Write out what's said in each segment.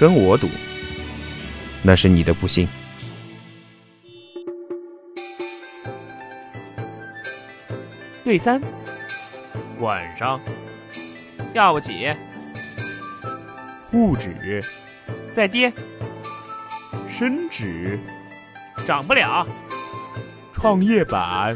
跟我赌，那是你的不幸。对三，晚上要不起，沪指。再跌，深指。涨不了，创业板。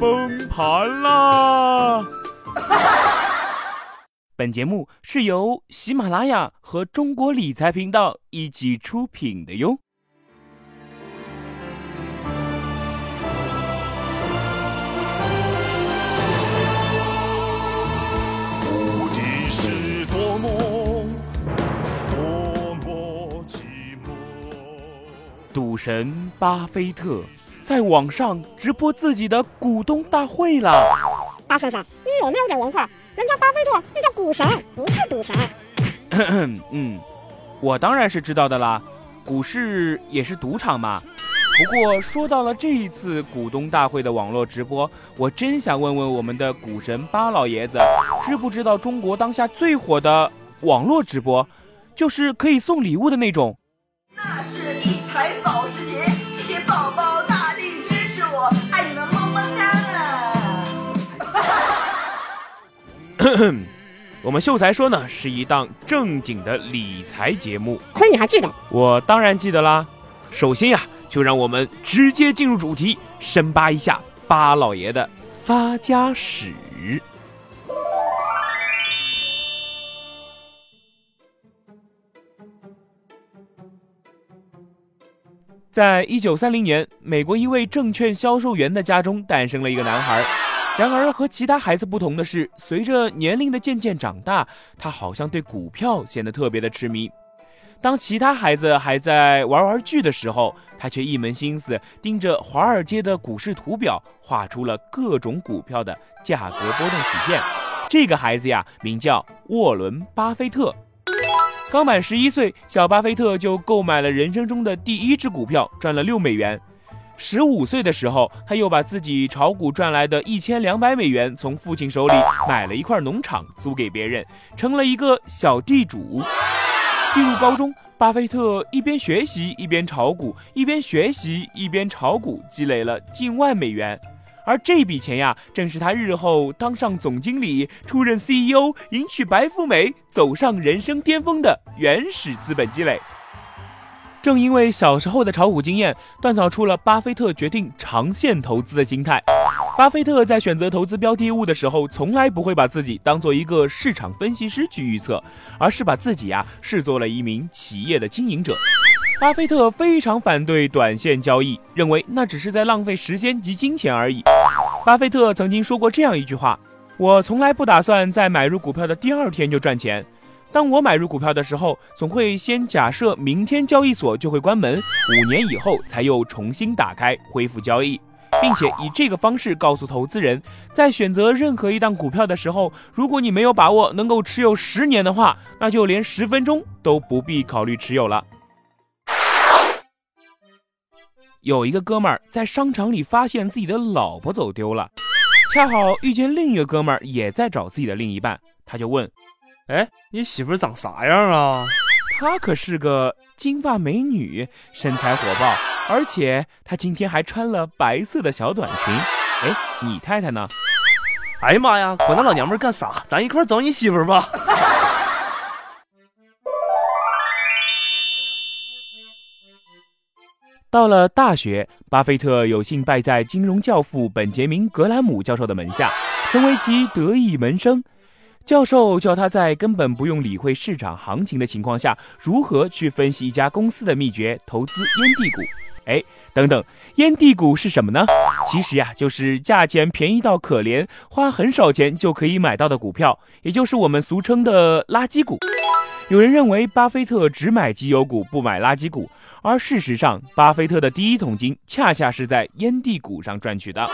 崩盘啦！本节目是由喜马拉雅和中国理财频道一起出品的哟。无敌是多么多么寂寞。赌神巴菲特在网上直播自己的股东大会了。大先生，你有没有点文化？人家巴菲特那叫股神，不是赌神。嗯，我当然是知道的啦，股市也是赌场嘛。不过说到了这一次股东大会的网络直播，我真想问问我们的股神巴老爷子，知不知道中国当下最火的网络直播，就是可以送礼物的那种？那是一台保时捷，我们秀才说呢，是一档正经的理财节目。亏你还记得？我当然记得啦。首先呀，就让我们直接进入主题，深扒一下巴老爷的发家史。在一九三零年，美国一位证券销售员的家中诞生了一个男孩。然而和其他孩子不同的是，随着年龄的渐渐长大，他好像对股票显得特别的痴迷。当其他孩子还在玩玩具的时候，他却一门心思盯着华尔街的股市图表，画出了各种股票的价格波动曲线。这个孩子呀，名叫沃伦·巴菲特。刚满十一岁，小巴菲特就购买了人生中的第一只股票，赚了六美元。十五岁的时候，他又把自己炒股赚来的一千两百美元从父亲手里买了一块农场，租给别人，成了一个小地主。进入高中，巴菲特一边学习一边炒股，一边学习一边炒股，积累了近万美元。而这笔钱呀，正是他日后当上总经理、出任 CEO、迎娶白富美、走上人生巅峰的原始资本积累。正因为小时候的炒股经验，锻造出了巴菲特决定长线投资的心态。巴菲特在选择投资标的物的时候，从来不会把自己当做一个市场分析师去预测，而是把自己呀视作了一名企业的经营者。巴菲特非常反对短线交易，认为那只是在浪费时间及金钱而已。巴菲特曾经说过这样一句话：“我从来不打算在买入股票的第二天就赚钱。当我买入股票的时候，总会先假设明天交易所就会关门，五年以后才又重新打开恢复交易，并且以这个方式告诉投资人，在选择任何一档股票的时候，如果你没有把握能够持有十年的话，那就连十分钟都不必考虑持有了。”有一个哥们儿在商场里发现自己的老婆走丢了，恰好遇见另一个哥们儿也在找自己的另一半，他就问：“哎，你媳妇长啥样啊？”她可是个金发美女，身材火爆，而且她今天还穿了白色的小短裙。哎，你太太呢？哎呀妈呀，管那老娘们干啥？咱一块找你媳妇吧。到了大学，巴菲特有幸拜在金融教父本杰明·格兰姆教授的门下，成为其得意门生。教授教他在根本不用理会市场行情的情况下，如何去分析一家公司的秘诀，投资烟蒂股。哎，等等，烟蒂股是什么呢？其实呀，就是价钱便宜到可怜，花很少钱就可以买到的股票，也就是我们俗称的垃圾股。有人认为巴菲特只买绩优股，不买垃圾股，而事实上，巴菲特的第一桶金恰恰是在烟蒂股上赚取的。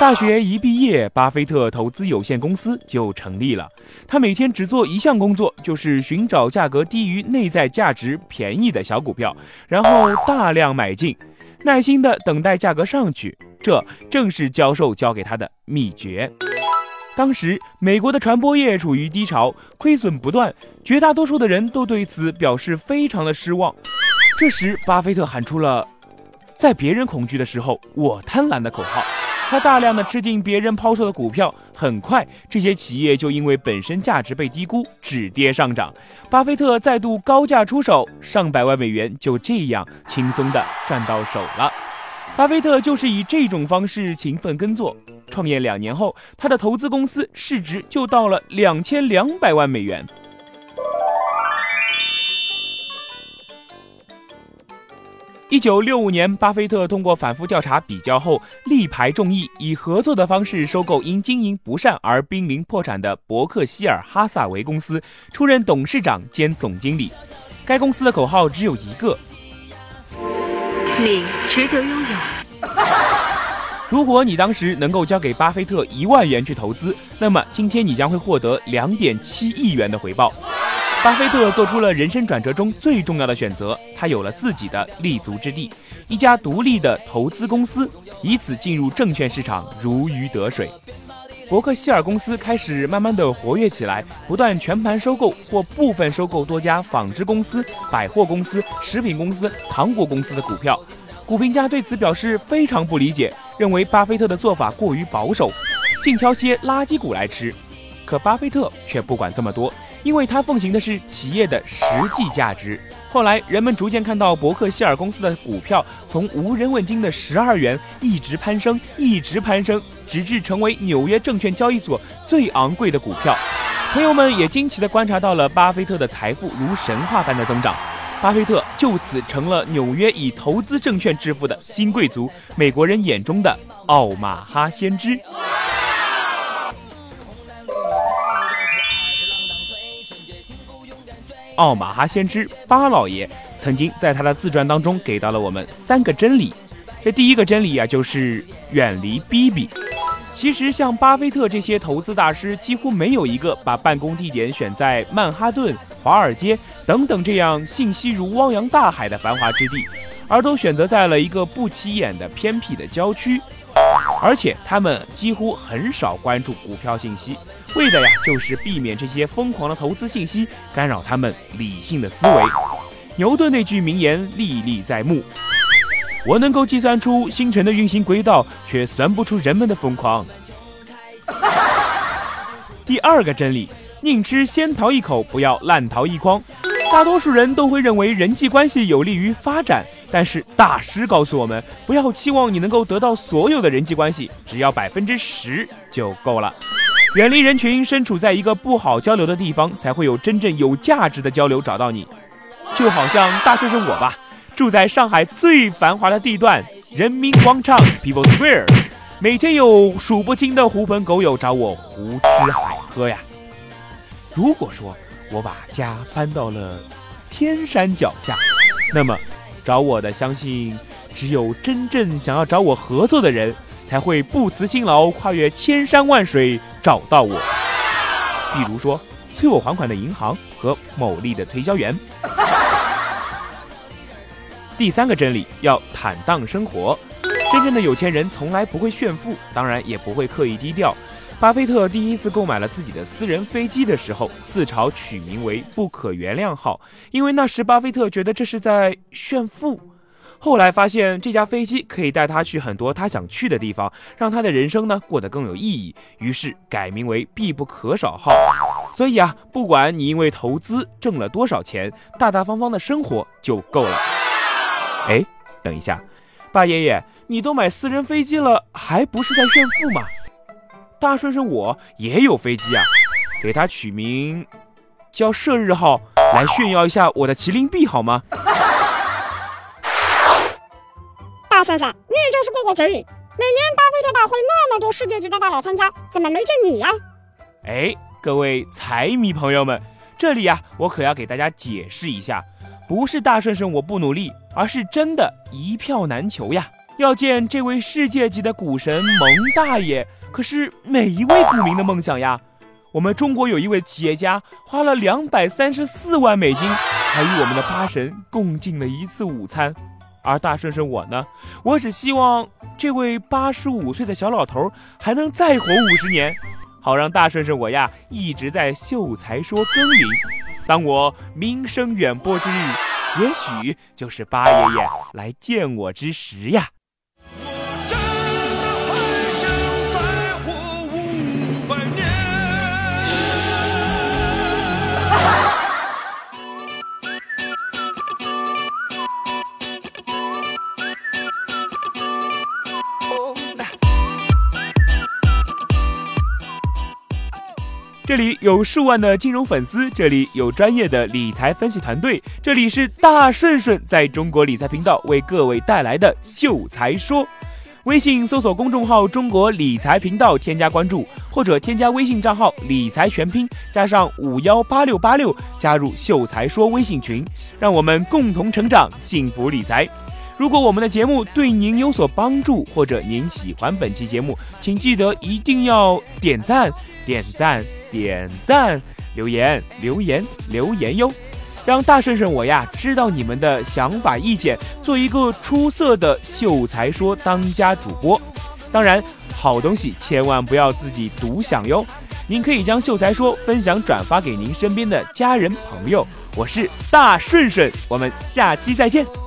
大学一毕业，巴菲特投资有限公司就成立了。他每天只做一项工作，就是寻找价格低于内在价值便宜的小股票，然后大量买进，耐心地等待价格上去。这正是教授教给他的秘诀。当时美国的传播业处于低潮，亏损不断，绝大多数的人都对此表示非常的失望。这时，巴菲特喊出了“在别人恐惧的时候，我贪婪”的口号。他大量的吃进别人抛售的股票，很快这些企业就因为本身价值被低估，止跌上涨。巴菲特再度高价出手，上百万美元就这样轻松的赚到手了。巴菲特就是以这种方式勤奋耕作，创业两年后，他的投资公司市值就到了两千两百万美元。一九六五年，巴菲特通过反复调查比较后，力排众议，以合作的方式收购因经营不善而濒临破产的伯克希尔哈萨维公司，出任董事长兼总经理。该公司的口号只有一个。你值得拥有。如果你当时能够交给巴菲特一万元去投资，那么今天你将会获得两点七亿元的回报。巴菲特做出了人生转折中最重要的选择，他有了自己的立足之地，一家独立的投资公司，以此进入证券市场如鱼得水。伯克希尔公司开始慢慢的活跃起来，不断全盘收购或部分收购多家纺织公司、百货公司、食品公司、糖果公司的股票。股评家对此表示非常不理解，认为巴菲特的做法过于保守，净挑些垃圾股来吃。可巴菲特却不管这么多，因为他奉行的是企业的实际价值。后来，人们逐渐看到伯克希尔公司的股票从无人问津的十二元一直攀升，一直攀升，直至成为纽约证券交易所最昂贵的股票。朋友们也惊奇地观察到了巴菲特的财富如神话般的增长，巴菲特就此成了纽约以投资证券致富的新贵族，美国人眼中的奥马哈先知。奥马哈先知巴老爷曾经在他的自传当中给到了我们三个真理。这第一个真理啊，就是远离逼逼。其实像巴菲特这些投资大师，几乎没有一个把办公地点选在曼哈顿、华尔街等等这样信息如汪洋大海的繁华之地，而都选择在了一个不起眼的偏僻的郊区。而且他们几乎很少关注股票信息，为的呀就是避免这些疯狂的投资信息干扰他们理性的思维。牛顿那句名言历历在目：“我能够计算出星辰的运行轨道，却算不出人们的疯狂。”第二个真理：宁吃仙桃一口，不要烂桃一筐。大多数人都会认为人际关系有利于发展。但是大师告诉我们，不要期望你能够得到所有的人际关系，只要百分之十就够了。远离人群，身处在一个不好交流的地方，才会有真正有价值的交流找到你。就好像大先生我吧，住在上海最繁华的地段人民广场 People Square，每天有数不清的狐朋狗友找我胡吃海喝呀。如果说我把家搬到了天山脚下，那么。找我的，相信只有真正想要找我合作的人，才会不辞辛劳跨越千山万水找到我。比如说，催我还款的银行和某利的推销员。第三个真理，要坦荡生活。真正的有钱人从来不会炫富，当然也不会刻意低调。巴菲特第一次购买了自己的私人飞机的时候，自嘲取名为“不可原谅号”，因为那时巴菲特觉得这是在炫富。后来发现这架飞机可以带他去很多他想去的地方，让他的人生呢过得更有意义，于是改名为“必不可少号”。所以啊，不管你因为投资挣了多少钱，大大方方的生活就够了。哎，等一下，巴爷爷，你都买私人飞机了，还不是在炫富吗？大顺顺，我也有飞机啊，给它取名叫“射日号”，来炫耀一下我的麒麟臂好吗？大顺顺，你也就是过过嘴瘾。每年巴菲特大会那么多世界级的大佬参加，怎么没见你呀？哎，各位财迷朋友们，这里呀，我可要给大家解释一下，不是大顺顺我不努力，而是真的一票难求呀。要见这位世界级的股神蒙大爷。可是每一位股民的梦想呀，我们中国有一位企业家花了两百三十四万美金，才与我们的八神共进了一次午餐。而大顺顺我呢，我只希望这位八十五岁的小老头还能再活五十年，好让大顺顺我呀一直在秀才说耕耘。当我名声远播之日，也许就是八爷爷来见我之时呀。这里有数万的金融粉丝，这里有专业的理财分析团队，这里是大顺顺在中国理财频道为各位带来的秀才说。微信搜索公众号“中国理财频道”，添加关注，或者添加微信账号“理财全拼”加上五幺八六八六，加入秀才说微信群，让我们共同成长，幸福理财。如果我们的节目对您有所帮助，或者您喜欢本期节目，请记得一定要点赞、点赞、点赞，留言、留言、留言哟，让大顺顺我呀知道你们的想法意见，做一个出色的秀才说当家主播。当然，好东西千万不要自己独享哟，您可以将秀才说分享转发给您身边的家人朋友。我是大顺顺，我们下期再见。